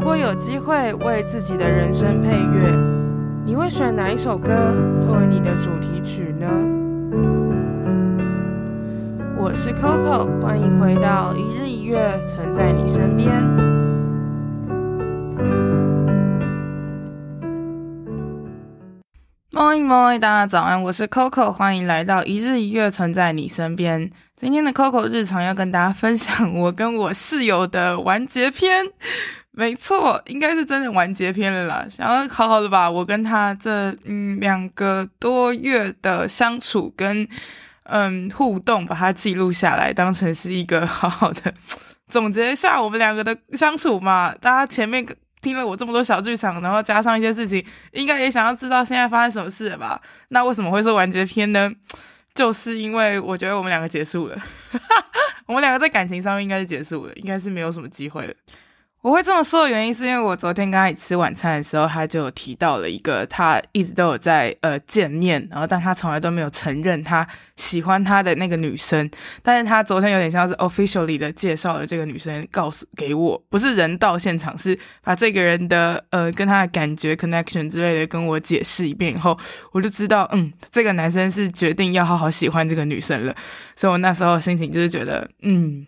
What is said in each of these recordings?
如果有机会为自己的人生配乐，你会选哪一首歌作为你的主题曲呢？我是 Coco，欢迎回到一日一月，存在你身边。Morning, morning，大家早安，我是 Coco，欢迎来到一日一月，存在你身边。今天的 Coco 日常要跟大家分享我跟我室友的完结篇。没错，应该是真的完结篇了啦。想要好好的把我跟他这嗯两个多月的相处跟嗯互动，把它记录下来，当成是一个好好的 总结一下我们两个的相处嘛。大家前面听了我这么多小剧场，然后加上一些事情，应该也想要知道现在发生什么事了吧？那为什么会说完结篇呢？就是因为我觉得我们两个结束了，我们两个在感情上面应该是结束了，应该是没有什么机会了。我会这么说的原因，是因为我昨天跟他一起吃晚餐的时候，他就提到了一个他一直都有在呃见面，然后但他从来都没有承认他喜欢他的那个女生，但是他昨天有点像是 officially 的介绍了这个女生，告诉给我，不是人到现场，是把这个人的呃跟他的感觉 connection 之类的跟我解释一遍以后，我就知道，嗯，这个男生是决定要好好喜欢这个女生了，所以我那时候心情就是觉得，嗯。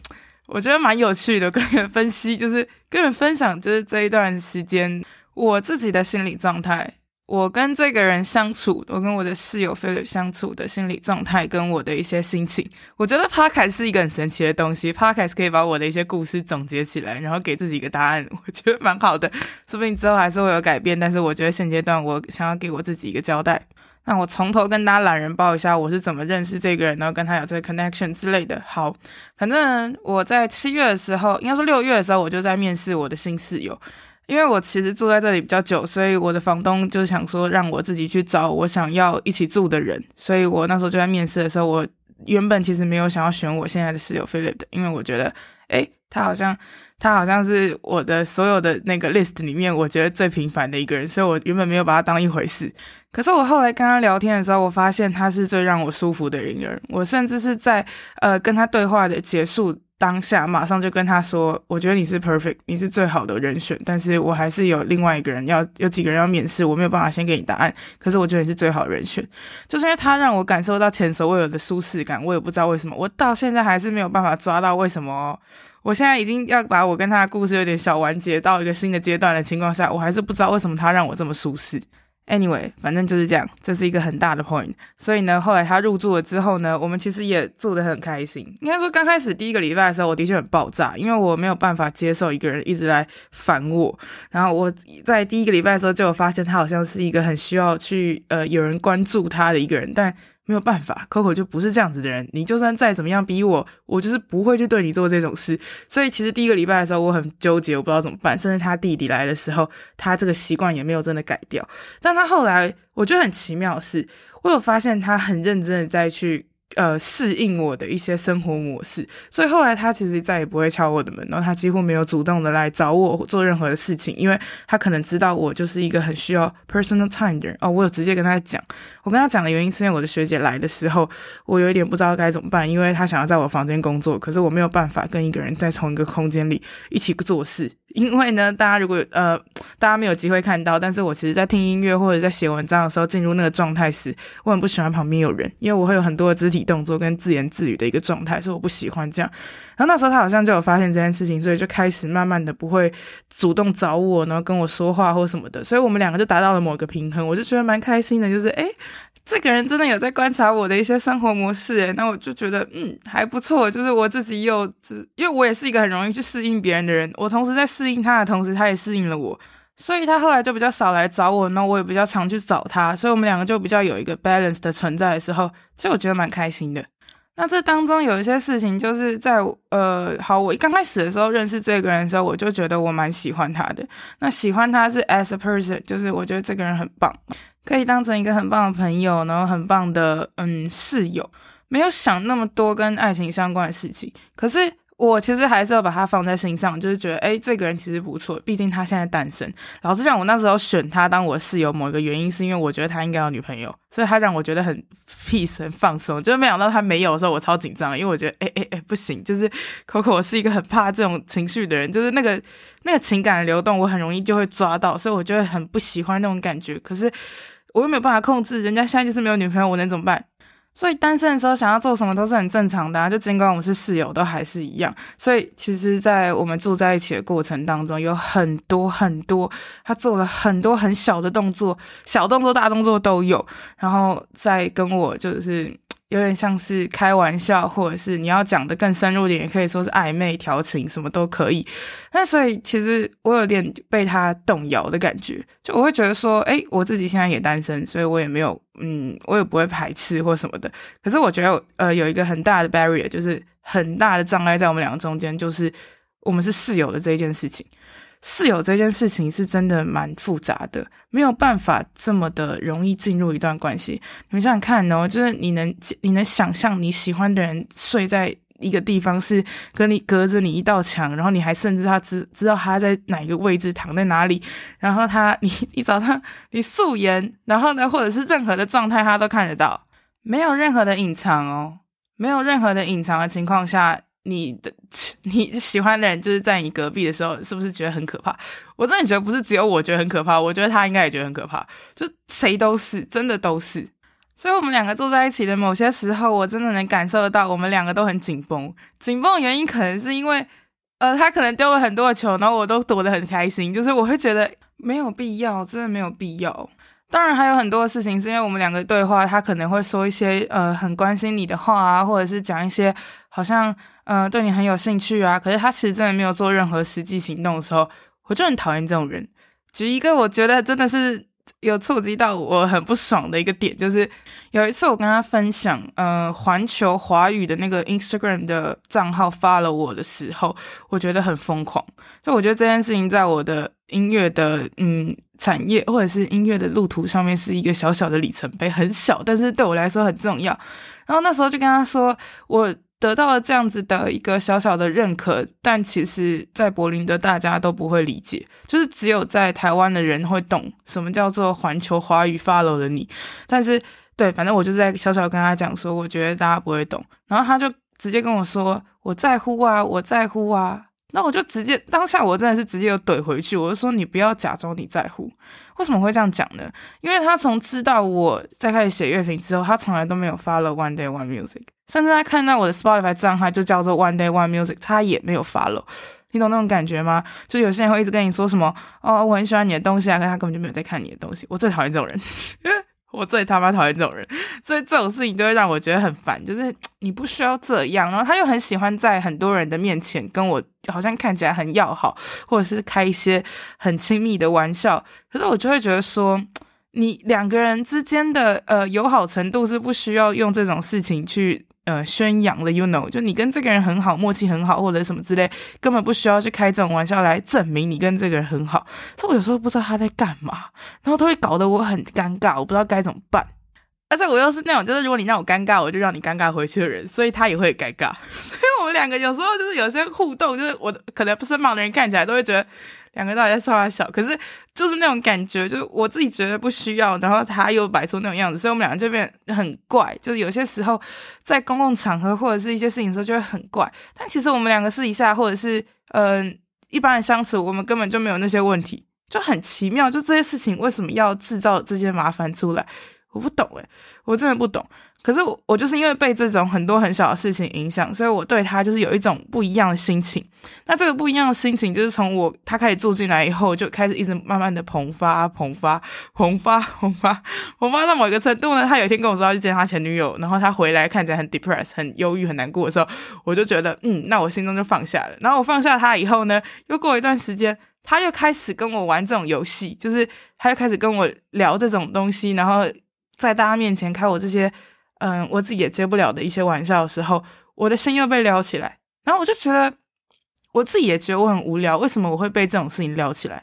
我觉得蛮有趣的，跟你们分析，就是跟你们分享，就是这一段时间我自己的心理状态，我跟这个人相处，我跟我的室友菲菲相处的心理状态，跟我的一些心情。我觉得 Podcast 是一个很神奇的东西，Podcast 可以把我的一些故事总结起来，然后给自己一个答案，我觉得蛮好的。说不定之后还是会有改变，但是我觉得现阶段我想要给我自己一个交代。那我从头跟大家懒人报一下，我是怎么认识这个人，然后跟他有这个 connection 之类的。好，反正我在七月的时候，应该说六月的时候，我就在面试我的新室友。因为我其实住在这里比较久，所以我的房东就想说让我自己去找我想要一起住的人。所以我那时候就在面试的时候，我原本其实没有想要选我现在的室友 Philip 的，因为我觉得，诶，他好像。他好像是我的所有的那个 list 里面，我觉得最平凡的一个人，所以我原本没有把他当一回事。可是我后来跟他聊天的时候，我发现他是最让我舒服的人。我甚至是在呃跟他对话的结束当下，马上就跟他说：“我觉得你是 perfect，你是最好的人选。但是我还是有另外一个人要，有几个人要面试，我没有办法先给你答案。可是我觉得你是最好的人选，就是因为他让我感受到前所未有的舒适感。我也不知道为什么，我到现在还是没有办法抓到为什么。”我现在已经要把我跟他的故事有点小完结到一个新的阶段的情况下，我还是不知道为什么他让我这么舒适。Anyway，反正就是这样，这是一个很大的 point。所以呢，后来他入住了之后呢，我们其实也住得很开心。应该说，刚开始第一个礼拜的时候，我的确很爆炸，因为我没有办法接受一个人一直来烦我。然后我在第一个礼拜的时候就有发现，他好像是一个很需要去呃有人关注他的一个人，但。没有办法，Coco 就不是这样子的人。你就算再怎么样逼我，我就是不会去对你做这种事。所以其实第一个礼拜的时候，我很纠结，我不知道怎么办。甚至他弟弟来的时候，他这个习惯也没有真的改掉。但他后来，我觉得很奇妙的是，我有发现他很认真的在去。呃，适应我的一些生活模式，所以后来他其实再也不会敲我的门，然后他几乎没有主动的来找我做任何的事情，因为他可能知道我就是一个很需要 personal time 的人。哦，我有直接跟他讲，我跟他讲的原因是因为我的学姐来的时候，我有一点不知道该怎么办，因为他想要在我房间工作，可是我没有办法跟一个人在同一个空间里一起做事。因为呢，大家如果呃，大家没有机会看到，但是我其实在听音乐或者在写文章的时候，进入那个状态时，我很不喜欢旁边有人，因为我会有很多的肢体动作跟自言自语的一个状态，所以我不喜欢这样。然后那时候他好像就有发现这件事情，所以就开始慢慢的不会主动找我，然后跟我说话或什么的，所以我们两个就达到了某个平衡，我就觉得蛮开心的，就是诶。这个人真的有在观察我的一些生活模式，诶，那我就觉得嗯还不错。就是我自己又只，因为我也是一个很容易去适应别人的人，我同时在适应他的同时，他也适应了我，所以他后来就比较少来找我，那我也比较常去找他，所以我们两个就比较有一个 balance 的存在的时候，其实我觉得蛮开心的。那这当中有一些事情，就是在呃，好，我刚开始的时候认识这个人的时候，我就觉得我蛮喜欢他的。那喜欢他是 as a person，就是我觉得这个人很棒。可以当成一个很棒的朋友，然后很棒的嗯室友，没有想那么多跟爱情相关的事情。可是我其实还是要把他放在心上，就是觉得，哎，这个人其实不错，毕竟他现在单身。老实讲，我那时候选他当我室友，某一个原因是因为我觉得他应该有女朋友，所以他让我觉得很 peace 很放松。就是没想到他没有的时候，我超紧张，因为我觉得，哎哎哎，不行，就是 Coco，我是一个很怕这种情绪的人，就是那个那个情感流动，我很容易就会抓到，所以我就会很不喜欢那种感觉。可是我又没有办法控制，人家现在就是没有女朋友，我能怎么办？所以单身的时候想要做什么都是很正常的啊，就尽管我们是室友，都还是一样。所以其实，在我们住在一起的过程当中，有很多很多，他做了很多很小的动作，小动作、大动作都有，然后再跟我就是。有点像是开玩笑，或者是你要讲得更深入点，也可以说是暧昧调情，什么都可以。那所以其实我有点被他动摇的感觉，就我会觉得说，诶，我自己现在也单身，所以我也没有，嗯，我也不会排斥或什么的。可是我觉得，呃，有一个很大的 barrier，就是很大的障碍在我们两个中间，就是我们是室友的这一件事情。室友这件事情是真的蛮复杂的，没有办法这么的容易进入一段关系。你们想想看哦，就是你能你能想象你喜欢的人睡在一个地方，是跟你隔着你一道墙，然后你还甚至他知知道他在哪个位置躺在哪里，然后他你你早上你素颜，然后呢，或者是任何的状态他都看得到，没有任何的隐藏哦，没有任何的隐藏的情况下。你的你喜欢的人就是在你隔壁的时候，是不是觉得很可怕？我真的觉得不是只有我觉得很可怕，我觉得他应该也觉得很可怕，就谁都是，真的都是。所以，我们两个坐在一起的某些时候，我真的能感受得到，我们两个都很紧绷。紧绷的原因可能是因为，呃，他可能丢了很多的球，然后我都躲得很开心，就是我会觉得没有必要，真的没有必要。当然还有很多的事情，是因为我们两个对话，他可能会说一些呃很关心你的话啊，或者是讲一些好像呃对你很有兴趣啊，可是他其实真的没有做任何实际行动的时候，我就很讨厌这种人。举一个我觉得真的是有触及到我很不爽的一个点，就是有一次我跟他分享呃环球华语的那个 Instagram 的账号发了我的时候，我觉得很疯狂。就我觉得这件事情在我的音乐的嗯。产业或者是音乐的路途上面是一个小小的里程碑，很小，但是对我来说很重要。然后那时候就跟他说，我得到了这样子的一个小小的认可，但其实在柏林的大家都不会理解，就是只有在台湾的人会懂什么叫做环球华语 follow 的你。但是对，反正我就在小小跟他讲说，我觉得大家不会懂。然后他就直接跟我说，我在乎啊，我在乎啊。那我就直接当下，我真的是直接有怼回去，我就说，你不要假装你在乎，为什么会这样讲呢？因为他从知道我在开始写乐评之后，他从来都没有 follow One Day One Music，甚至他看到我的 Spotify 账号就叫做 One Day One Music，他也没有 follow。你懂那种感觉吗？就有些人会一直跟你说什么哦，我很喜欢你的东西啊，可是他根本就没有在看你的东西。我最讨厌这种人。我最他妈讨厌这种人，所以这种事情就会让我觉得很烦。就是你不需要这样，然后他又很喜欢在很多人的面前跟我好像看起来很要好，或者是开一些很亲密的玩笑。可是我就会觉得说，你两个人之间的呃友好程度是不需要用这种事情去。呃，宣扬了，you know，就你跟这个人很好，默契很好，或者什么之类，根本不需要去开这种玩笑来证明你跟这个人很好。所以我有时候不知道他在干嘛，然后他会搞得我很尴尬，我不知道该怎么办。而且我又是那种，就是如果你让我尴尬，我就让你尴尬回去的人，所以他也会尴尬。所以我们两个有时候就是有些互动，就是我可能不身旁的人看起来都会觉得。两个到底在说他小，可是就是那种感觉，就是我自己觉得不需要，然后他又摆出那种样子，所以我们两个就变很怪。就是有些时候在公共场合或者是一些事情的时候就会很怪，但其实我们两个私底下或者是嗯、呃、一般的相处，我们根本就没有那些问题，就很奇妙。就这些事情为什么要制造这些麻烦出来？我不懂诶，我真的不懂。可是我我就是因为被这种很多很小的事情影响，所以我对他就是有一种不一样的心情。那这个不一样的心情，就是从我他开始住进来以后，就开始一直慢慢的膨发、膨发、膨发、膨发、膨发到某一个程度呢。他有一天跟我说要去见他前女友，然后他回来看起来很 depressed、很忧郁、很难过的时候，我就觉得嗯，那我心中就放下了。然后我放下他以后呢，又过一段时间，他又开始跟我玩这种游戏，就是他又开始跟我聊这种东西，然后在大家面前开我这些。嗯，我自己也接不了的一些玩笑的时候，我的心又被撩起来，然后我就觉得我自己也觉得我很无聊，为什么我会被这种事情撩起来？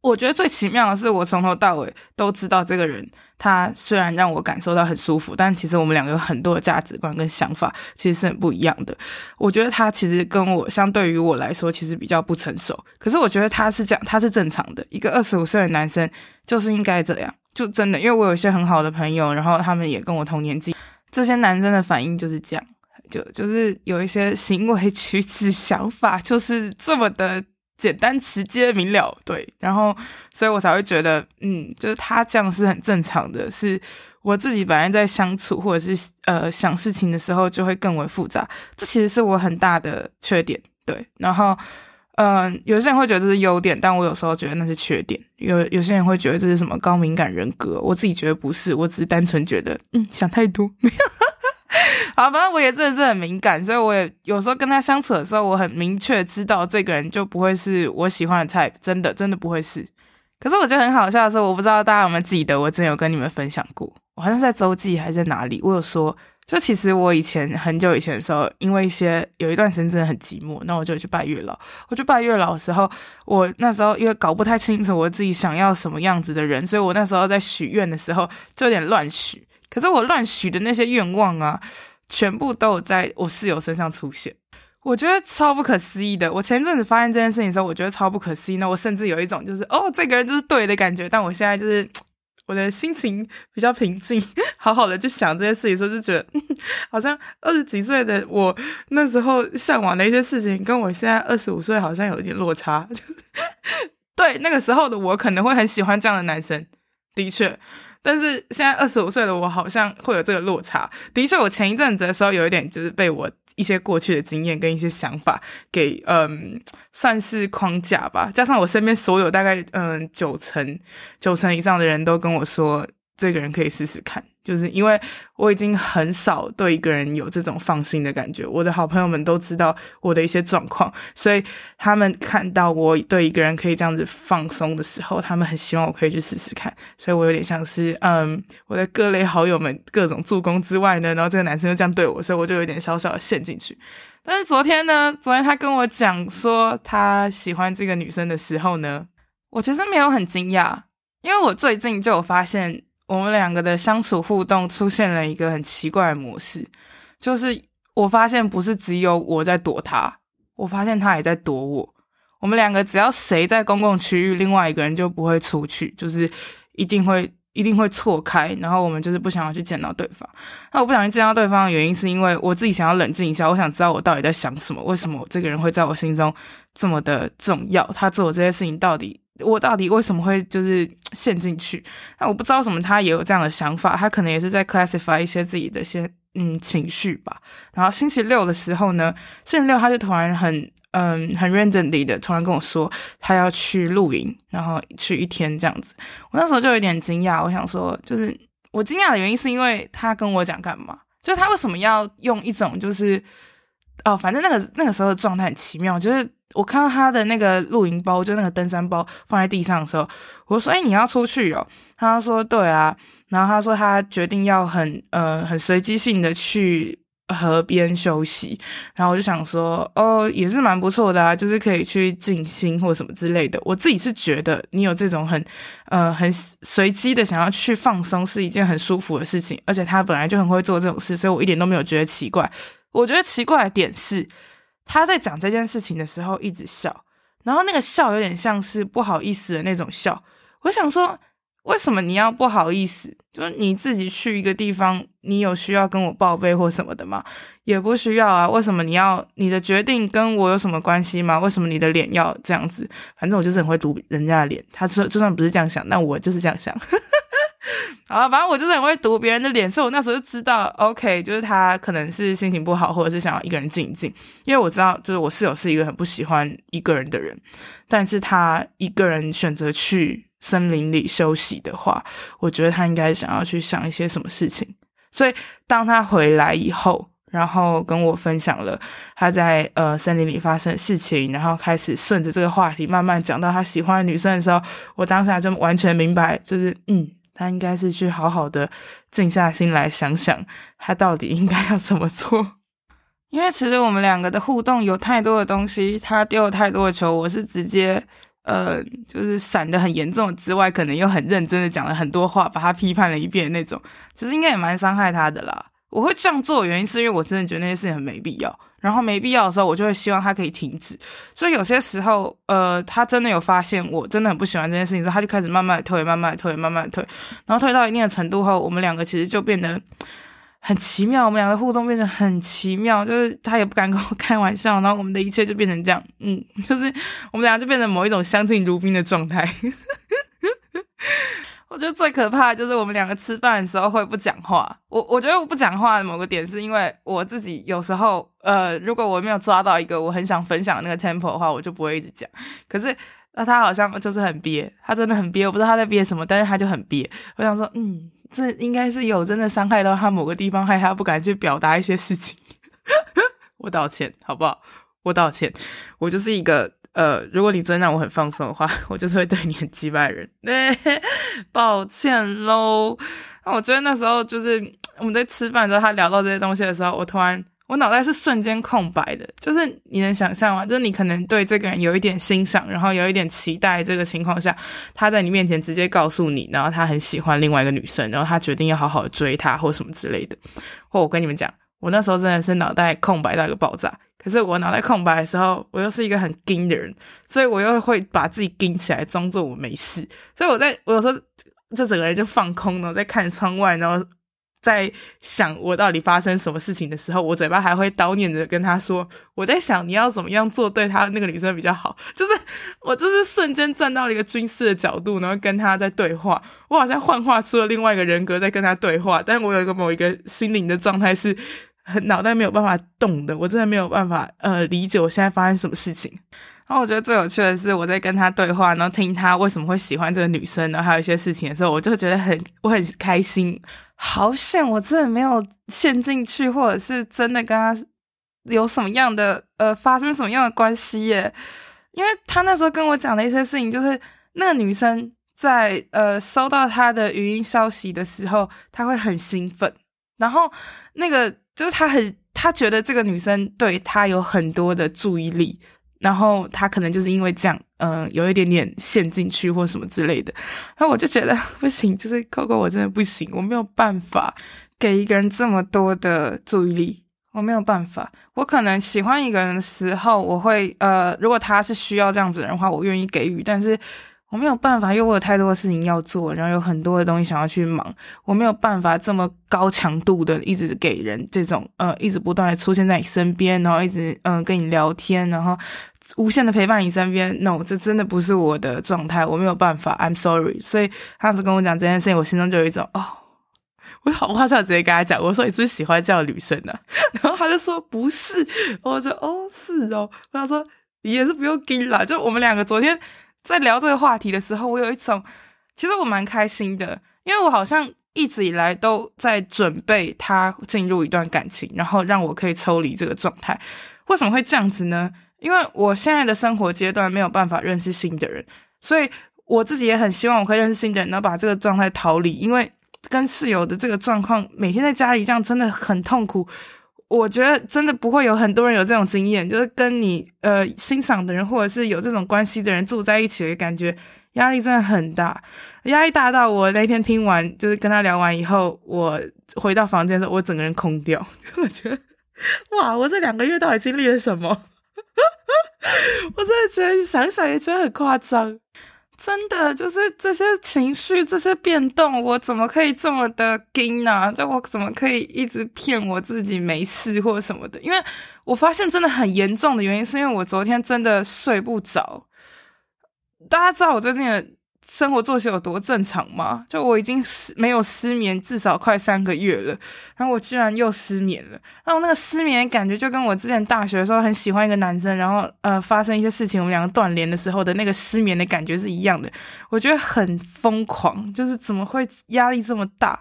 我觉得最奇妙的是，我从头到尾都知道这个人，他虽然让我感受到很舒服，但其实我们两个有很多的价值观跟想法，其实是很不一样的。我觉得他其实跟我相对于我来说，其实比较不成熟。可是我觉得他是这样，他是正常的。一个二十五岁的男生就是应该这样，就真的，因为我有一些很好的朋友，然后他们也跟我同年纪，这些男生的反应就是这样，就就是有一些行为举止、想法，就是这么的。简单、直接、明了，对，然后，所以我才会觉得，嗯，就是他这样是很正常的，是我自己本来在相处或者是呃想事情的时候就会更为复杂，这其实是我很大的缺点，对，然后，嗯、有些人会觉得这是优点，但我有时候觉得那是缺点，有有些人会觉得这是什么高敏感人格，我自己觉得不是，我只是单纯觉得，嗯，想太多，没有。好，反正我也真的是很敏感，所以我也有时候跟他相处的时候，我很明确知道这个人就不会是我喜欢的 type，真的真的不会是。可是我觉得很好笑的是，我不知道大家有没有记得，我之前有跟你们分享过，我好像在周记还是在哪里，我有说，就其实我以前很久以前的时候，因为一些有一段时间真的很寂寞，那我就去拜月老。我去拜月老的时候，我那时候因为搞不太清楚我自己想要什么样子的人，所以我那时候在许愿的时候就有点乱许。可是我乱许的那些愿望啊。全部都有在我室友身上出现，我觉得超不可思议的。我前阵子发现这件事情的时候，我觉得超不可思议。那我甚至有一种就是哦，这个人就是对的感觉。但我现在就是我的心情比较平静，好好的去想这些事情的时候，就觉得好像二十几岁的我那时候向往的一些事情，跟我现在二十五岁好像有一点落差。就 是对，那个时候的我可能会很喜欢这样的男生，的确。但是现在二十五岁的我好像会有这个落差。的确，我前一阵子的时候有一点就是被我一些过去的经验跟一些想法给嗯算是框架吧，加上我身边所有大概嗯九成九成以上的人都跟我说，这个人可以试试看。就是因为我已经很少对一个人有这种放心的感觉，我的好朋友们都知道我的一些状况，所以他们看到我对一个人可以这样子放松的时候，他们很希望我可以去试试看。所以我有点像是，嗯，我的各类好友们各种助攻之外呢，然后这个男生就这样对我，所以我就有点小小的陷进去。但是昨天呢，昨天他跟我讲说他喜欢这个女生的时候呢，我其实没有很惊讶，因为我最近就有发现。我们两个的相处互动出现了一个很奇怪的模式，就是我发现不是只有我在躲他，我发现他也在躲我。我们两个只要谁在公共区域，另外一个人就不会出去，就是一定会一定会错开，然后我们就是不想要去见到对方。那我不想去见到对方的原因，是因为我自己想要冷静一下，我想知道我到底在想什么，为什么这个人会在我心中这么的重要？他做这些事情到底？我到底为什么会就是 陷进去？那我不知道什么他也有这样的想法，他可能也是在 classify 一些自己的一些嗯情绪吧。然后星期六的时候呢，星期六他就突然很嗯很 randomly 的突然跟我说他要去露营，然后去一天这样子。我那时候就有点惊讶，我想说就是我惊讶的原因是因为他跟我讲干嘛？就是他为什么要用一种就是哦，反正那个那个时候的状态很奇妙，就是。我看到他的那个露营包，就那个登山包放在地上的时候，我说：“哎、你要出去哦？”他说：“对啊。”然后他说他决定要很呃很随机性的去河边休息。然后我就想说：“哦，也是蛮不错的啊，就是可以去静心或什么之类的。”我自己是觉得你有这种很呃很随机的想要去放松是一件很舒服的事情，而且他本来就很会做这种事，所以我一点都没有觉得奇怪。我觉得奇怪的点是。他在讲这件事情的时候一直笑，然后那个笑有点像是不好意思的那种笑。我想说，为什么你要不好意思？就是你自己去一个地方，你有需要跟我报备或什么的吗？也不需要啊。为什么你要你的决定跟我有什么关系吗？为什么你的脸要这样子？反正我就是很会读人家的脸。他说就算不是这样想，那我就是这样想。好了，反正我就是很会读别人的脸，所以我那时候就知道，OK，就是他可能是心情不好，或者是想要一个人静一静。因为我知道，就是我室友是一个很不喜欢一个人的人，但是他一个人选择去森林里休息的话，我觉得他应该想要去想一些什么事情。所以当他回来以后，然后跟我分享了他在呃森林里发生的事情，然后开始顺着这个话题慢慢讲到他喜欢的女生的时候，我当下就完全明白，就是嗯。他应该是去好好的静下心来想想，他到底应该要怎么做。因为其实我们两个的互动有太多的东西，他丢了太多的球，我是直接呃，就是闪的很严重之外，可能又很认真的讲了很多话，把他批判了一遍那种，其实应该也蛮伤害他的啦。我会这样做的原因是因为我真的觉得那些事情很没必要，然后没必要的时候，我就会希望他可以停止。所以有些时候，呃，他真的有发现我真的很不喜欢这件事情之后，他就开始慢慢的退，慢慢的退，慢慢的退，然后退到一定的程度后，我们两个其实就变得。很奇妙，我们两个互动变得很奇妙，就是他也不敢跟我开玩笑，然后我们的一切就变成这样，嗯，就是我们俩就变成某一种相敬如宾的状态。我觉得最可怕的就是我们两个吃饭的时候会不讲话。我我觉得我不讲话的某个点是因为我自己有时候，呃，如果我没有抓到一个我很想分享的那个 tempo 的话，我就不会一直讲。可是那他好像就是很憋，他真的很憋，我不知道他在憋什么，但是他就很憋。我想说，嗯。这应该是有真的伤害到他某个地方，害他不敢去表达一些事情。我道歉，好不好？我道歉。我就是一个呃，如果你真让我很放松的话，我就是会对你很击败的人。抱歉喽。那我觉得那时候就是我们在吃饭的时候，他聊到这些东西的时候，我突然。我脑袋是瞬间空白的，就是你能想象吗？就是你可能对这个人有一点欣赏，然后有一点期待，这个情况下，他在你面前直接告诉你，然后他很喜欢另外一个女生，然后他决定要好好追她或什么之类的。或我跟你们讲，我那时候真的是脑袋空白到一个爆炸。可是我脑袋空白的时候，我又是一个很硬的人，所以我又会把自己硬起来，装作我没事。所以我在我有时候就整个人就放空了，在看窗外，然后。在想我到底发生什么事情的时候，我嘴巴还会叨念着跟他说：“我在想你要怎么样做对他那个女生比较好。”就是我就是瞬间站到了一个军事的角度，然后跟他在对话。我好像幻化出了另外一个人格在跟他对话，但我有一个某一个心灵的状态是脑袋没有办法动的，我真的没有办法呃理解我现在发生什么事情。然后我觉得最有趣的是我在跟他对话，然后听他为什么会喜欢这个女生，然后还有一些事情的时候，我就觉得很我很开心。好险，我真的没有陷进去，或者是真的跟他有什么样的呃发生什么样的关系耶？因为他那时候跟我讲的一些事情，就是那个女生在呃收到他的语音消息的时候，他会很兴奋，然后那个就是他很他觉得这个女生对他有很多的注意力。然后他可能就是因为这样，嗯、有一点点陷进去或什么之类的。然后我就觉得不行，就是 Coco，我真的不行，我没有办法给一个人这么多的注意力，我没有办法。我可能喜欢一个人的时候，我会呃，如果他是需要这样子的人的话，我愿意给予，但是。我没有办法，因为我有太多的事情要做，然后有很多的东西想要去忙，我没有办法这么高强度的一直给人这种呃，一直不断的出现在你身边，然后一直嗯、跟你聊天，然后无限的陪伴你身边。No，这真的不是我的状态，我没有办法。I'm sorry。所以他当时跟我讲这件事情，我心中就有一种哦，我好话就直接跟他讲，我说你是不是喜欢这样的女生呢、然后他就说不是，我就哦是哦，我想说也是不用跟啦，就我们两个昨天。在聊这个话题的时候，我有一种，其实我蛮开心的，因为我好像一直以来都在准备他进入一段感情，然后让我可以抽离这个状态。为什么会这样子呢？因为我现在的生活阶段没有办法认识新的人，所以我自己也很希望我可以认识新的人，然后把这个状态逃离。因为跟室友的这个状况，每天在家里这样真的很痛苦。我觉得真的不会有很多人有这种经验，就是跟你呃欣赏的人，或者是有这种关系的人住在一起的感觉，压力真的很大，压力大到我那天听完，就是跟他聊完以后，我回到房间的时候，我整个人空掉，我觉得哇，我这两个月到底经历了什么？我真的觉得想想也觉得很夸张。真的就是这些情绪、这些变动，我怎么可以这么的惊呢？就我怎么可以一直骗我自己没事或什么的？因为我发现真的很严重的原因，是因为我昨天真的睡不着。大家知道我最近。生活作息有多正常吗？就我已经失没有失眠至少快三个月了，然后我居然又失眠了。然后那个失眠感觉就跟我之前大学的时候很喜欢一个男生，然后呃发生一些事情，我们两个断联的时候的那个失眠的感觉是一样的。我觉得很疯狂，就是怎么会压力这么大，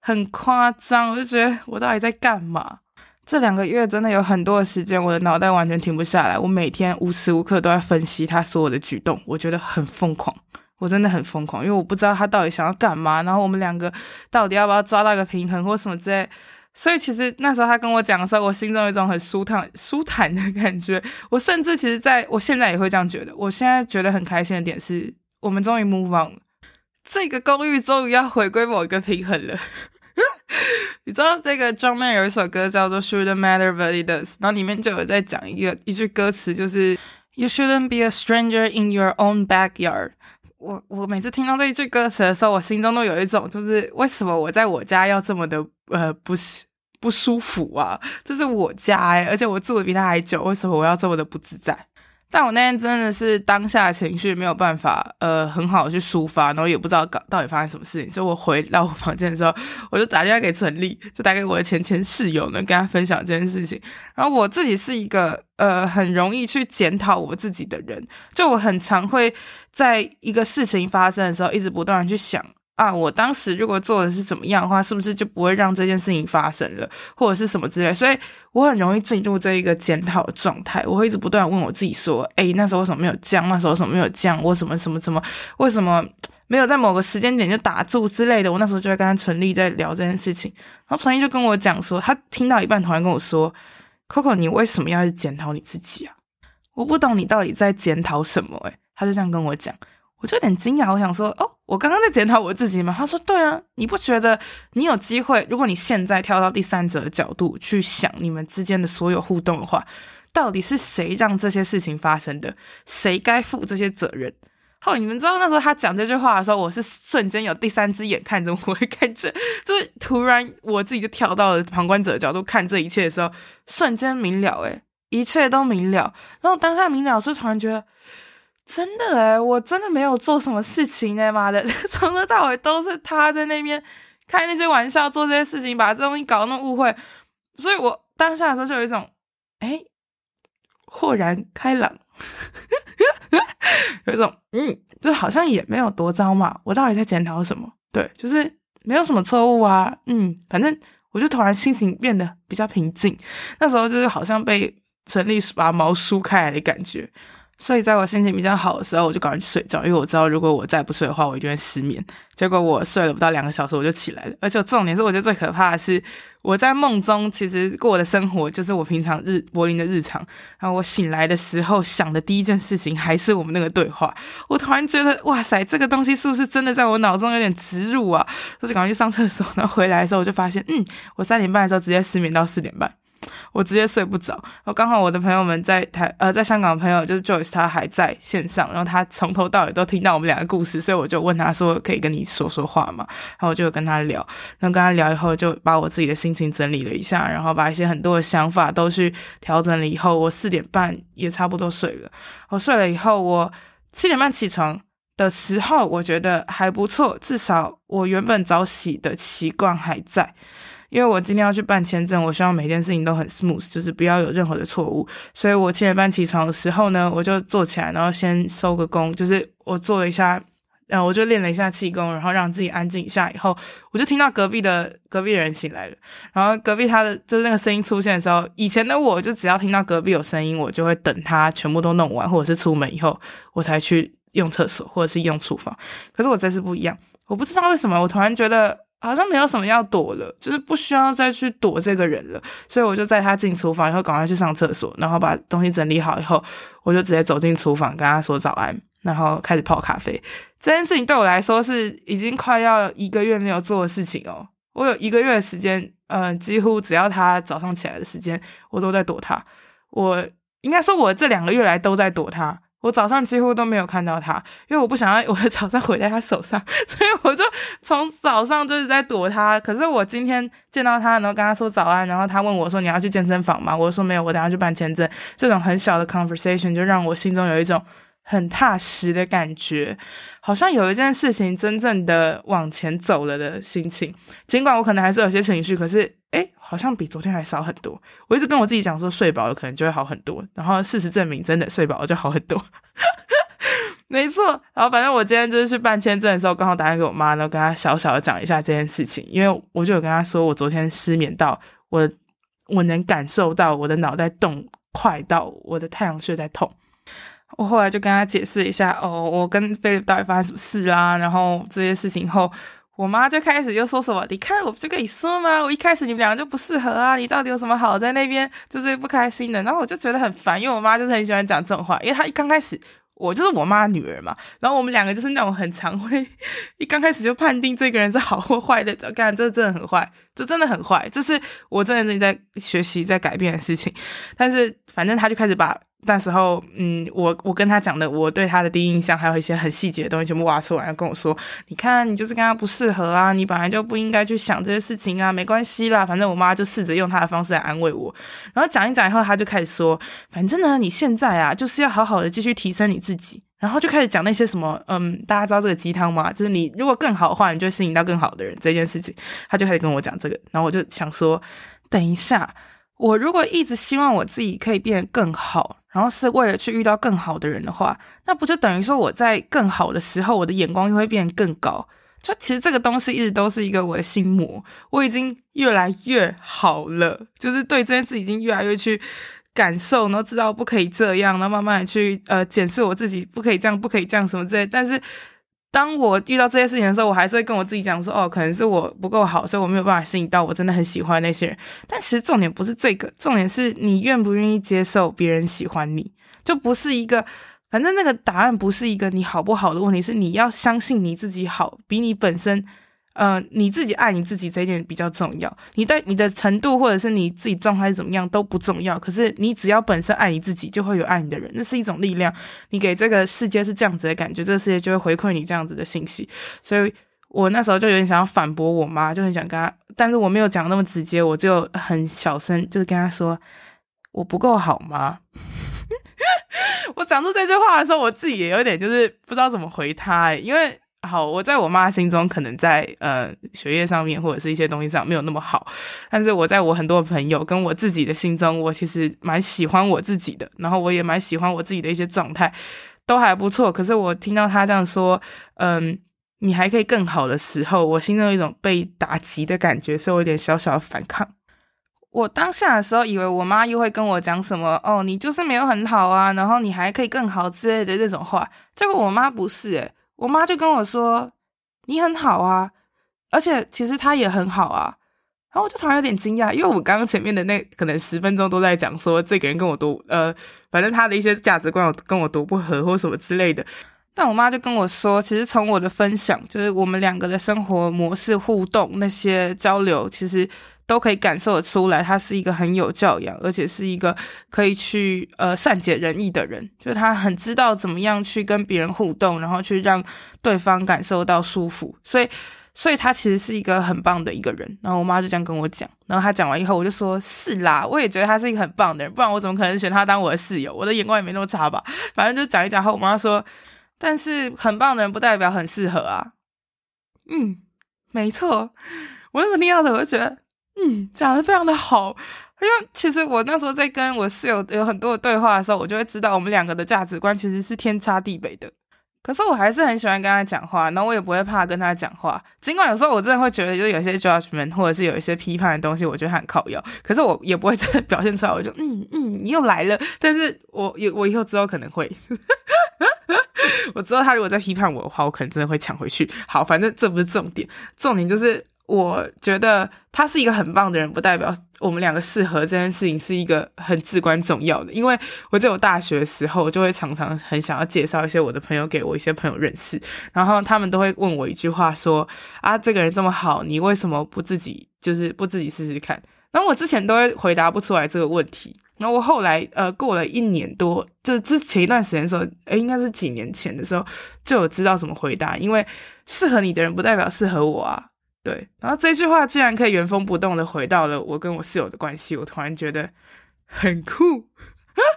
很夸张。我就觉得我到底在干嘛？这两个月真的有很多的时间，我的脑袋完全停不下来，我每天无时无刻都在分析他所有的举动，我觉得很疯狂。我真的很疯狂，因为我不知道他到底想要干嘛，然后我们两个到底要不要抓到一个平衡或什么之类，所以其实那时候他跟我讲的时候，我心中有一种很舒坦、舒坦的感觉。我甚至其实在我现在也会这样觉得。我现在觉得很开心的点是，我们终于 move on 了，这个公寓终于要回归某一个平衡了。你知道这个 John Mayer 有一首歌叫做 Shouldn't Matter But It Does，然后里面就有在讲一个一句歌词，就是 You shouldn't be a stranger in your own backyard。我我每次听到这一句歌词的时候，我心中都有一种就是为什么我在我家要这么的呃不是不舒服啊？就是我家哎，而且我住的比他还久，为什么我要这么的不自在？但我那天真的是当下情绪没有办法，呃，很好去抒发，然后也不知道搞到底发生什么事情，所以我回到我房间的时候，我就打电话给陈丽，就打给我的前前室友呢，跟他分享这件事情。然后我自己是一个呃很容易去检讨我自己的人，就我很常会在一个事情发生的时候，一直不断的去想。啊，我当时如果做的是怎么样的话，是不是就不会让这件事情发生了，或者是什么之类？所以我很容易进入这一个检讨状态，我会一直不断问我自己说：“诶，那时候为什么没有降？那时候为什么没有降？我什么什么什么？为什么没有在某个时间点就打住之类的？”我那时候就会跟他纯丽在聊这件事情，然后纯丽就跟我讲说，他听到一半突然跟我说：“Coco，你为什么要去检讨你自己啊？我不懂你到底在检讨什么？”诶，他就这样跟我讲。我就有点惊讶，我想说，哦，我刚刚在检讨我自己吗？他说，对啊，你不觉得你有机会，如果你现在跳到第三者的角度去想你们之间的所有互动的话，到底是谁让这些事情发生的？谁该负这些责任？后你们知道那时候他讲这句话的时候，我是瞬间有第三只眼看着我，会看着，就是突然我自己就跳到了旁观者的角度看这一切的时候，瞬间明了，诶，一切都明了。然后当下明了，是突然觉得。真的诶，我真的没有做什么事情诶，妈的，从头到尾都是他在那边开那些玩笑，做这些事情，把这东西搞那么误会，所以我当下的时候就有一种，诶，豁然开朗，有一种，嗯，就好像也没有多糟嘛，我到底在检讨什么？对，就是没有什么错误啊，嗯，反正我就突然心情变得比较平静，那时候就是好像被陈丽把毛梳开来的感觉。所以，在我心情比较好的时候，我就赶快去睡觉，因为我知道，如果我再不睡的话，我一定会失眠。结果我睡了不到两个小时，我就起来了。而且重点是，我觉得最可怕的是，我在梦中其实过的生活就是我平常日柏林的日常。然后我醒来的时候想的第一件事情还是我们那个对话。我突然觉得，哇塞，这个东西是不是真的在我脑中有点植入啊？所以赶快去上厕所，然后回来的时候我就发现，嗯，我三点半的时候直接失眠到四点半。我直接睡不着，然刚好我的朋友们在台呃，在香港的朋友就是 Joyce，他还在线上，然后他从头到尾都听到我们两个故事，所以我就问他说：“可以跟你说说话吗？”然后我就跟他聊，然后跟他聊以后，就把我自己的心情整理了一下，然后把一些很多的想法都去调整了以后，我四点半也差不多睡了。我睡了以后，我七点半起床的时候，我觉得还不错，至少我原本早起的习惯还在。因为我今天要去办签证，我希望每件事情都很 smooth，就是不要有任何的错误。所以我七点半起床的时候呢，我就坐起来，然后先收个工，就是我做了一下，然后我就练了一下气功，然后让自己安静一下。以后我就听到隔壁的隔壁的人醒来了，然后隔壁他的就是那个声音出现的时候，以前的我就只要听到隔壁有声音，我就会等他全部都弄完，或者是出门以后我才去用厕所或者是用厨房。可是我这次不一样，我不知道为什么，我突然觉得。好像没有什么要躲了，就是不需要再去躲这个人了，所以我就在他进厨房以后赶快去上厕所，然后把东西整理好以后，我就直接走进厨房跟他说早安，然后开始泡咖啡。这件事情对我来说是已经快要一个月没有做的事情哦。我有一个月的时间，嗯、呃，几乎只要他早上起来的时间，我都在躲他。我应该说，我这两个月来都在躲他。我早上几乎都没有看到他，因为我不想要 我的早上毁在他手上，所以我就从早上就是在躲他。可是我今天见到他，然后跟他说早安，然后他问我说：“你要去健身房吗？”我说：“没有，我等下去办签证。”这种很小的 conversation 就让我心中有一种很踏实的感觉，好像有一件事情真正的往前走了的心情。尽管我可能还是有些情绪，可是。诶，好像比昨天还少很多。我一直跟我自己讲说，睡饱了可能就会好很多。然后事实证明，真的睡饱了就好很多。没错。然后反正我今天就是去办签证的时候，刚好打电话给我妈，然后跟她小小的讲一下这件事情。因为我就有跟她说，我昨天失眠到我，我能感受到我的脑袋动快到我的太阳穴在痛。我后来就跟她解释一下，哦，我跟菲利到底发生什么事啊？然后这些事情后。我妈就开始又说什么，你看我不就跟你说吗？我一开始你们两个就不适合啊，你到底有什么好在那边就是不开心的？然后我就觉得很烦，因为我妈就是很喜欢讲这种话，因为她一刚开始。我就是我妈女儿嘛，然后我们两个就是那种很常会一刚开始就判定这个人是好或坏的，干这真的很坏，这真的很坏，这是我真的正在学习在改变的事情，但是反正他就开始把。那时候，嗯，我我跟他讲的，我对他的第一印象，还有一些很细节的东西，全部挖出来，跟我说，你看，你就是跟他不适合啊，你本来就不应该去想这些事情啊，没关系啦，反正我妈就试着用她的方式来安慰我，然后讲一讲以后，他就开始说，反正呢，你现在啊，就是要好好的继续提升你自己，然后就开始讲那些什么，嗯，大家知道这个鸡汤吗？就是你如果更好的话，你就会吸引到更好的人这件事情，他就开始跟我讲这个，然后我就想说，等一下。我如果一直希望我自己可以变得更好，然后是为了去遇到更好的人的话，那不就等于说我在更好的时候，我的眼光就会变更高？就其实这个东西一直都是一个我的心魔，我已经越来越好了，就是对这件事已经越来越去感受，然后知道不可以这样，然后慢慢的去呃检视我自己，不可以这样，不可以这样什么之类，但是。当我遇到这些事情的时候，我还是会跟我自己讲说：“哦，可能是我不够好，所以我没有办法吸引到我真的很喜欢那些人。”但其实重点不是这个，重点是你愿不愿意接受别人喜欢你，就不是一个，反正那个答案不是一个你好不好的问题，是你要相信你自己好，比你本身。呃，你自己爱你自己这一点比较重要。你对你的程度或者是你自己状态怎么样都不重要。可是你只要本身爱你自己，就会有爱你的人，那是一种力量。你给这个世界是这样子的感觉，这个世界就会回馈你这样子的信息。所以我那时候就有点想要反驳我妈，就很想跟她，但是我没有讲那么直接，我就很小声，就是跟她说我不够好吗？我讲出这句话的时候，我自己也有点就是不知道怎么回她，因为。好，我在我妈心中可能在呃学业上面或者是一些东西上没有那么好，但是我在我很多朋友跟我自己的心中，我其实蛮喜欢我自己的，然后我也蛮喜欢我自己的一些状态，都还不错。可是我听到她这样说，嗯，你还可以更好的时候，我心中有一种被打击的感觉，所以我有点小小的反抗。我当下的时候以为我妈又会跟我讲什么哦，你就是没有很好啊，然后你还可以更好之类的这种话，结果我妈不是诶、我妈就跟我说：“你很好啊，而且其实他也很好啊。”然后我就突然有点惊讶，因为我刚刚前面的那可能十分钟都在讲说这个人跟我多呃，反正他的一些价值观跟我多不合或什么之类的。但我妈就跟我说，其实从我的分享，就是我们两个的生活模式互动那些交流，其实。都可以感受得出来，他是一个很有教养，而且是一个可以去呃善解人意的人。就他很知道怎么样去跟别人互动，然后去让对方感受到舒服。所以，所以他其实是一个很棒的一个人。然后我妈就这样跟我讲。然后他讲完以后，我就说：“是啦，我也觉得他是一个很棒的人，不然我怎么可能选他当我的室友？我的眼光也没那么差吧？反正就讲一讲。”后我妈说：“但是很棒的人不代表很适合啊。”嗯，没错。我那时候听到的，我就觉得。嗯，讲的非常的好，因为其实我那时候在跟我室友有很多的对话的时候，我就会知道我们两个的价值观其实是天差地别的。可是我还是很喜欢跟他讲话，然后我也不会怕跟他讲话。尽管有时候我真的会觉得，就有些 judgment 或者是有一些批判的东西，我觉得很靠要。可是我也不会真的表现出来，我就嗯嗯，你又来了。但是我有我以后之后可能会，我知道他如果再批判我的话，我可能真的会抢回去。好，反正这不是重点，重点就是。我觉得他是一个很棒的人，不代表我们两个适合这件事情是一个很至关重要的。因为我在我大学的时候，就会常常很想要介绍一些我的朋友给我一些朋友认识，然后他们都会问我一句话说：“啊，这个人这么好，你为什么不自己就是不自己试试看？”然后我之前都会回答不出来这个问题，然后我后来呃过了一年多，就是之前一段时间的时候，诶，应该是几年前的时候，就有知道怎么回答，因为适合你的人不代表适合我啊。对，然后这句话竟然可以原封不动的回到了我跟我室友的关系，我突然觉得很酷。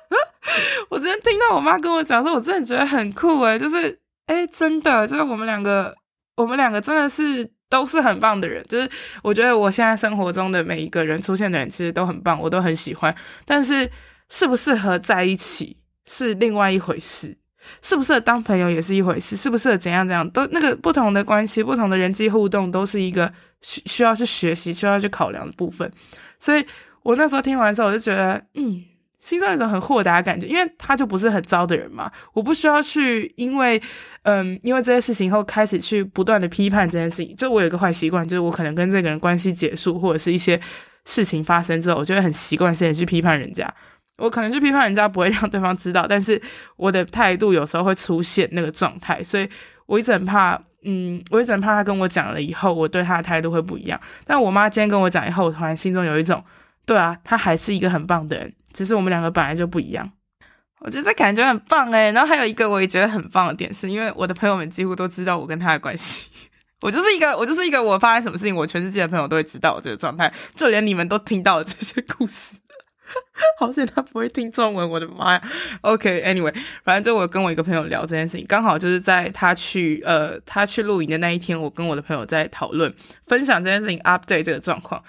我昨天听到我妈跟我讲说，我真的觉得很酷诶，就是诶，真的，就是我们两个，我们两个真的是都是很棒的人。就是我觉得我现在生活中的每一个人出现的人，其实都很棒，我都很喜欢。但是适不适合在一起是另外一回事。适不适合当朋友也是一回事，适不适合怎样怎样都那个不同的关系、不同的人际互动都是一个需需要去学习、需要去考量的部分。所以我那时候听完之后，我就觉得，嗯，心中有一种很豁达的感觉，因为他就不是很糟的人嘛，我不需要去因为嗯，因为这些事情后开始去不断的批判这件事情。就我有一个坏习惯，就是我可能跟这个人关系结束，或者是一些事情发生之后，我就会很习惯性的去批判人家。我可能去批判人家不会让对方知道，但是我的态度有时候会出现那个状态，所以我一直很怕，嗯，我一直很怕他跟我讲了以后，我对他的态度会不一样。但我妈今天跟我讲以后，我突然心中有一种，对啊，他还是一个很棒的人。只是我们两个本来就不一样，我觉得这感觉很棒诶。然后还有一个我也觉得很棒的点，是因为我的朋友们几乎都知道我跟他的关系。我就是一个，我就是一个，我发生什么事情，我全世界的朋友都会知道我这个状态，就连你们都听到了这些故事。好险他不会听中文，我的妈呀！OK，Anyway，反正就我跟我一个朋友聊这件事情，刚好就是在他去呃他去露营的那一天，我跟我的朋友在讨论分享这件事情，update 这个状况。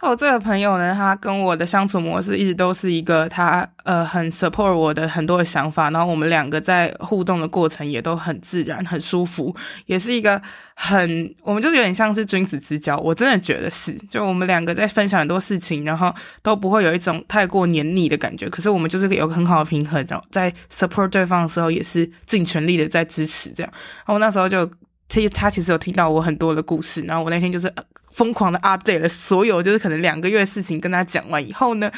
我这个朋友呢，他跟我的相处模式一直都是一个他呃很 support 我的很多的想法，然后我们两个在互动的过程也都很自然、很舒服，也是一个很我们就有点像是君子之交，我真的觉得是，就我们两个在分享很多事情，然后都不会有一种太过黏腻的感觉，可是我们就是有个很好的平衡，然后在 support 对方的时候也是尽全力的在支持这样，然后那时候就。他他其实有听到我很多的故事，然后我那天就是疯狂的 update 了所有，就是可能两个月的事情跟他讲完以后呢，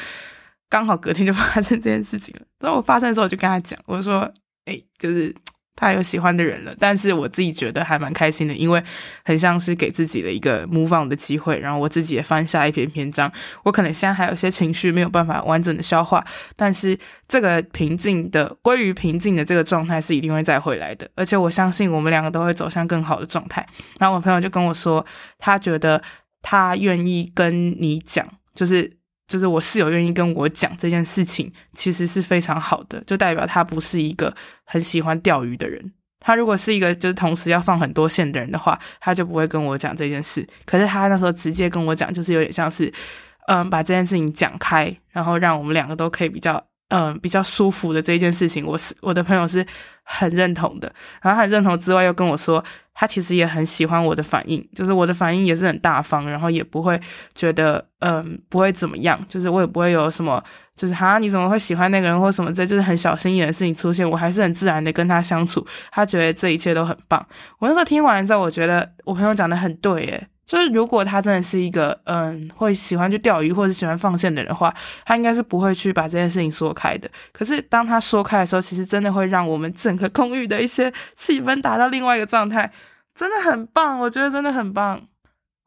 刚好隔天就发生这件事情了。然后我发生的时候我就跟他讲，我说：“哎、就是。”他有喜欢的人了，但是我自己觉得还蛮开心的，因为很像是给自己的一个 move on 的机会，然后我自己也翻下一篇篇章。我可能现在还有些情绪没有办法完整的消化，但是这个平静的归于平静的这个状态是一定会再回来的，而且我相信我们两个都会走向更好的状态。然后我朋友就跟我说，他觉得他愿意跟你讲，就是。就是我室友愿意跟我讲这件事情，其实是非常好的，就代表他不是一个很喜欢钓鱼的人。他如果是一个就是同时要放很多线的人的话，他就不会跟我讲这件事。可是他那时候直接跟我讲，就是有点像是，嗯，把这件事情讲开，然后让我们两个都可以比较。嗯，比较舒服的这一件事情，我是我的朋友是很认同的。然后他很认同之外，又跟我说，他其实也很喜欢我的反应，就是我的反应也是很大方，然后也不会觉得嗯不会怎么样，就是我也不会有什么，就是哈你怎么会喜欢那个人或什么这，就是很小心眼的事情出现，我还是很自然的跟他相处，他觉得这一切都很棒。我那时候听完之后，我觉得我朋友讲的很对，耶。就是如果他真的是一个嗯会喜欢去钓鱼或者喜欢放线的人的话，他应该是不会去把这件事情说开的。可是当他说开的时候，其实真的会让我们整个公寓的一些气氛达到另外一个状态，真的很棒，我觉得真的很棒。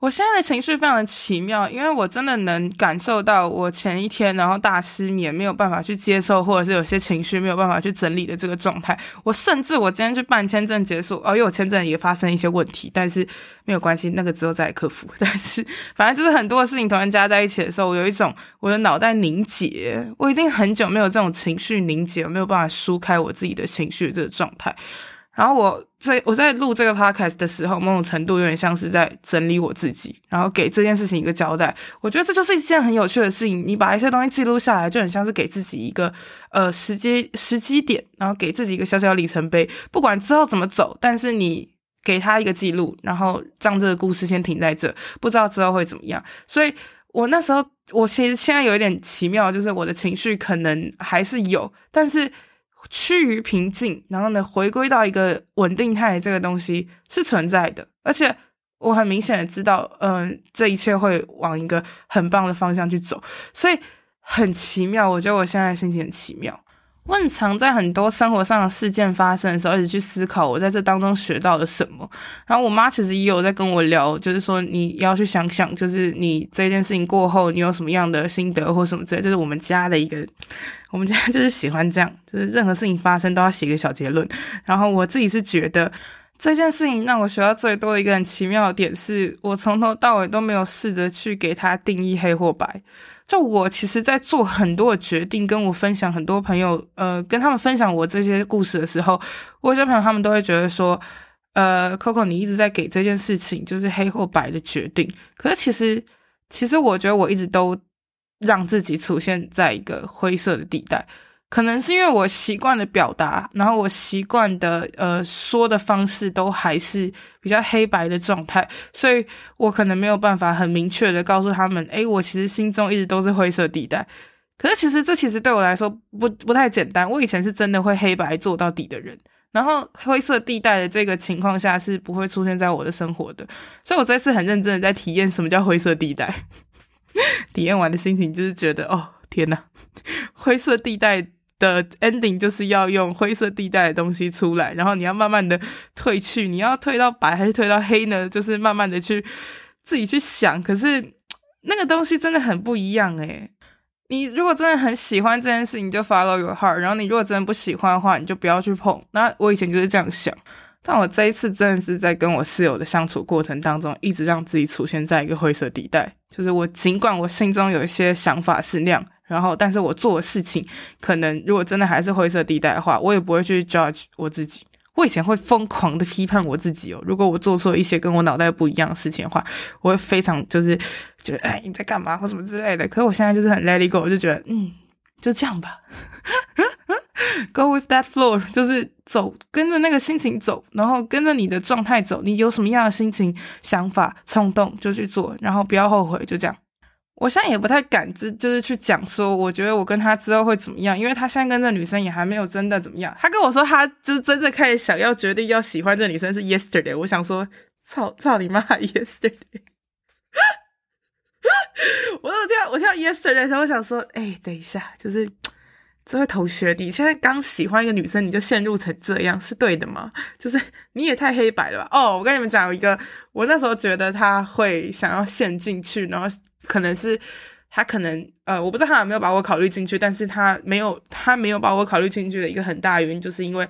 我现在的情绪非常的奇妙，因为我真的能感受到我前一天然后大失眠，没有办法去接受，或者是有些情绪没有办法去整理的这个状态。我甚至我今天去办签证结束，哦，因为我签证也发生一些问题，但是没有关系，那个之后再克服。但是反正就是很多的事情突然加在一起的时候，我有一种我的脑袋凝结，我已经很久没有这种情绪凝结，没有办法疏开我自己的情绪这个状态。然后我在我在录这个 podcast 的时候，某种程度有点像是在整理我自己，然后给这件事情一个交代。我觉得这就是一件很有趣的事情。你把一些东西记录下来，就很像是给自己一个呃时机时机点，然后给自己一个小小里程碑。不管之后怎么走，但是你给他一个记录，然后让这个故事先停在这，不知道之后会怎么样。所以我那时候，我其实现在有一点奇妙，就是我的情绪可能还是有，但是。趋于平静，然后呢，回归到一个稳定态，这个东西是存在的，而且我很明显的知道，嗯、这一切会往一个很棒的方向去走，所以很奇妙。我觉得我现在心情很奇妙。我很常在很多生活上的事件发生的时候，一直去思考我在这当中学到了什么。然后我妈其实也有在跟我聊，就是说你要去想想，就是你这件事情过后，你有什么样的心得或什么之类。就是我们家的一个，我们家 就是喜欢这样，就是任何事情发生都要写一个小结论。然后我自己是觉得这件事情让我学到最多的一个很奇妙的点是，我从头到尾都没有试着去给它定义黑或白。就我其实，在做很多的决定，跟我分享很多朋友，呃，跟他们分享我这些故事的时候，我有些朋友他们都会觉得说，呃，Coco，你一直在给这件事情就是黑或白的决定。可是其实，其实我觉得我一直都让自己出现在一个灰色的地带。可能是因为我习惯的表达，然后我习惯的呃说的方式都还是比较黑白的状态，所以我可能没有办法很明确的告诉他们，诶，我其实心中一直都是灰色地带。可是其实这其实对我来说不不太简单。我以前是真的会黑白做到底的人，然后灰色地带的这个情况下是不会出现在我的生活的。所以我这次很认真的在体验什么叫灰色地带。体验完的心情就是觉得，哦，天呐，灰色地带的 ending 就是要用灰色地带的东西出来，然后你要慢慢的褪去，你要退到白还是退到黑呢？就是慢慢的去自己去想。可是那个东西真的很不一样诶。你如果真的很喜欢这件事情，你就 follow your heart；然后你如果真的不喜欢的话，你就不要去碰。那我以前就是这样想，但我这一次真的是在跟我室友的相处过程当中，一直让自己出现在一个灰色地带。就是我尽管我心中有一些想法是那样，然后但是我做的事情，可能如果真的还是灰色地带的话，我也不会去 judge 我自己。我以前会疯狂的批判我自己哦，如果我做错一些跟我脑袋不一样的事情的话，我会非常就是觉得哎，你在干嘛或什么之类的。可是我现在就是很 let it go，我就觉得嗯，就这样吧，go with that flow，就是走，跟着那个心情走，然后跟着你的状态走，你有什么样的心情、想法、冲动就去做，然后不要后悔，就这样。我现在也不太敢，就是去讲说，我觉得我跟他之后会怎么样，因为他现在跟这女生也还没有真的怎么样。他跟我说，他就是真正开始想要决定要喜欢这女生是 yesterday。我想说，操操你妈 yesterday！我有跳我跳 yesterday 的时候，我想说，哎、等一下，就是。这位同学，你现在刚喜欢一个女生，你就陷入成这样，是对的吗？就是你也太黑白了吧！哦，我跟你们讲一个，我那时候觉得他会想要陷进去，然后可能是他可能呃，我不知道他有没有把我考虑进去，但是他没有，他没有把我考虑进去的一个很大原因，就是因为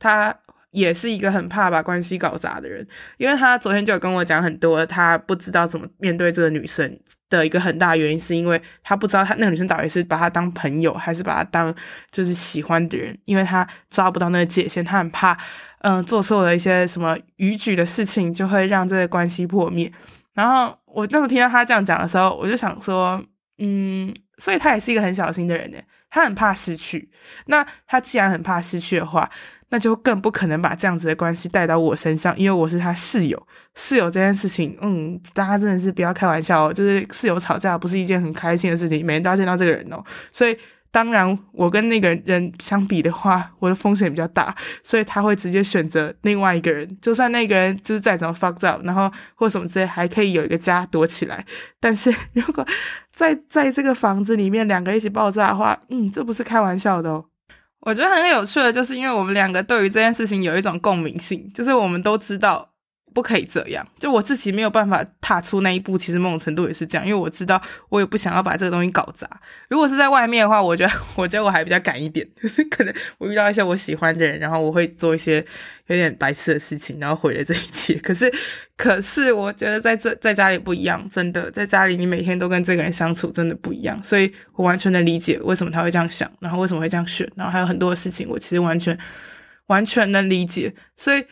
他也是一个很怕把关系搞砸的人，因为他昨天就有跟我讲很多，他不知道怎么面对这个女生。的一个很大原因是因为他不知道他那个女生到底是把他当朋友还是把他当就是喜欢的人，因为他抓不到那个界限，他很怕，嗯、做错了一些什么逾矩的事情就会让这个关系破灭。然后我那时候听到他这样讲的时候，我就想说，嗯，所以他也是一个很小心的人呢，他很怕失去。那他既然很怕失去的话，那就更不可能把这样子的关系带到我身上，因为我是他室友。室友这件事情，嗯，大家真的是不要开玩笑哦。就是室友吵架不是一件很开心的事情，每天都要见到这个人哦。所以，当然我跟那个人相比的话，我的风险比较大，所以他会直接选择另外一个人。就算那个人就是再怎么 fucked up，然后或什么之类，还可以有一个家躲起来。但是如果在在这个房子里面两个一起爆炸的话，嗯，这不是开玩笑的哦。我觉得很有趣的，就是因为我们两个对于这件事情有一种共鸣性，就是我们都知道。不可以这样，就我自己没有办法踏出那一步。其实某种程度也是这样，因为我知道我也不想要把这个东西搞砸。如果是在外面的话，我觉得 我觉得我还比较敢一点，可能我遇到一些我喜欢的人，然后我会做一些有点白痴的事情，然后毁了这一切。可是，可是我觉得在这在家里不一样，真的在家里你每天都跟这个人相处，真的不一样。所以我完全能理解为什么他会这样想，然后为什么会这样选，然后还有很多的事情，我其实完全完全能理解。所以。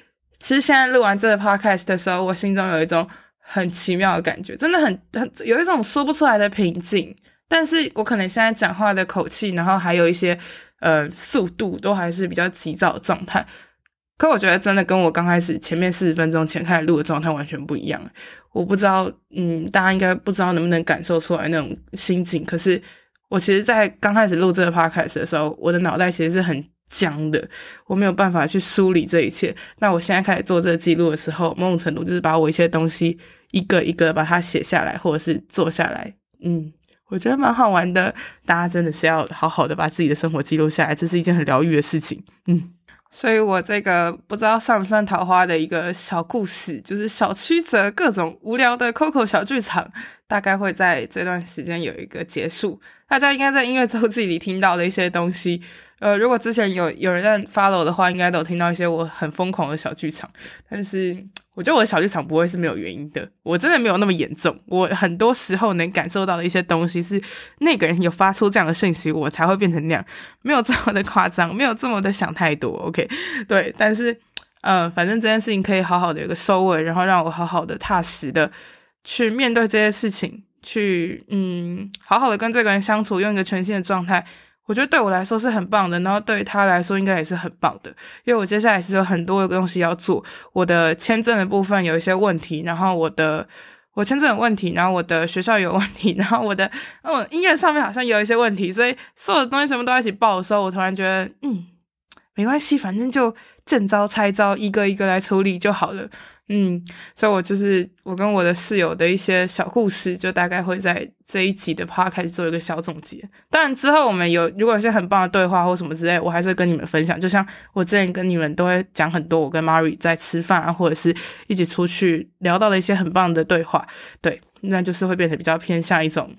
其实现在录完这个 podcast 的时候，我心中有一种很奇妙的感觉，真的很很有一种说不出来的平静。但是我可能现在讲话的口气，然后还有一些呃速度，都还是比较急躁的状态。可我觉得真的跟我刚开始前面四十分钟前开始录的状态完全不一样。我不知道，嗯，大家应该不知道能不能感受出来那种心情。可是我其实，在刚开始录这个 podcast 的时候，我的脑袋其实是很。僵的，我没有办法去梳理这一切。那我现在开始做这个记录的时候，某种程度就是把我一些东西一个一个把它写下来，或者是做下来。嗯，我觉得蛮好玩的。大家真的是要好好的把自己的生活记录下来，这是一件很疗愈的事情。嗯，所以我这个不知道算不算桃花的一个小故事，就是小曲折各种无聊的 Coco 小剧场，大概会在这段时间有一个结束。大家应该在音乐周记里听到的一些东西。呃，如果之前有有人在 follow 的话，应该都有听到一些我很疯狂的小剧场。但是我觉得我的小剧场不会是没有原因的，我真的没有那么严重。我很多时候能感受到的一些东西是那个人有发出这样的讯息，我才会变成那样，没有这么的夸张，没有这么的想太多。OK，对，但是呃，反正这件事情可以好好的有个收尾，然后让我好好的踏实的去面对这些事情，去嗯，好好的跟这个人相处，用一个全新的状态。我觉得对我来说是很棒的，然后对于他来说应该也是很棒的，因为我接下来是有很多的东西要做，我的签证的部分有一些问题，然后我的我签证有问题，然后我的学校有问题，然后我的嗯音乐上面好像有一些问题，所以所有的东西全部都在一起报的时候，我突然觉得嗯没关系，反正就见招拆招，一个一个来处理就好了。嗯，所以我就是我跟我的室友的一些小故事，就大概会在这一集的 part 开始做一个小总结。当然之后我们有如果有些很棒的对话或什么之类，我还是会跟你们分享。就像我之前跟你们都会讲很多我跟 Mary 在吃饭啊，或者是一起出去聊到的一些很棒的对话。对，那就是会变得比较偏向一种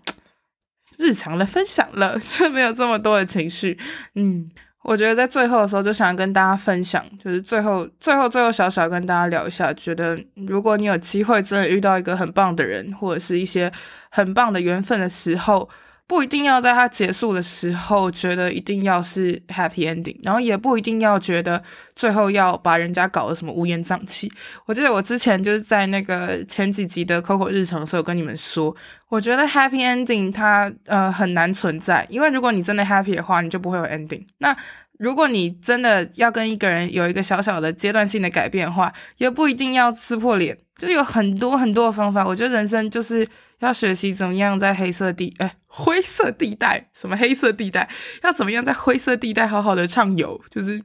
日常的分享了，就没有这么多的情绪。嗯。我觉得在最后的时候，就想跟大家分享，就是最后、最后、最后小小跟大家聊一下，觉得如果你有机会真的遇到一个很棒的人，或者是一些很棒的缘分的时候。不一定要在它结束的时候觉得一定要是 happy ending，然后也不一定要觉得最后要把人家搞得什么乌烟瘴气。我记得我之前就是在那个前几集的 Coco 日常的时候跟你们说，我觉得 happy ending 它呃很难存在，因为如果你真的 happy 的话，你就不会有 ending。那如果你真的要跟一个人有一个小小的阶段性的改变的话，也不一定要撕破脸，就有很多很多的方法。我觉得人生就是。要学习怎么样在黑色地哎灰色地带什么黑色地带？要怎么样在灰色地带好好的畅游？就是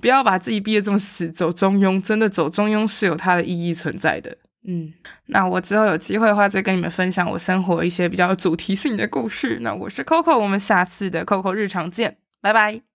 不要把自己逼得这么死，走中庸。真的走中庸是有它的意义存在的。嗯，那我之后有机会的话再跟你们分享我生活一些比较主题性的故事。那我是 Coco，我们下次的 Coco 日常见，拜拜。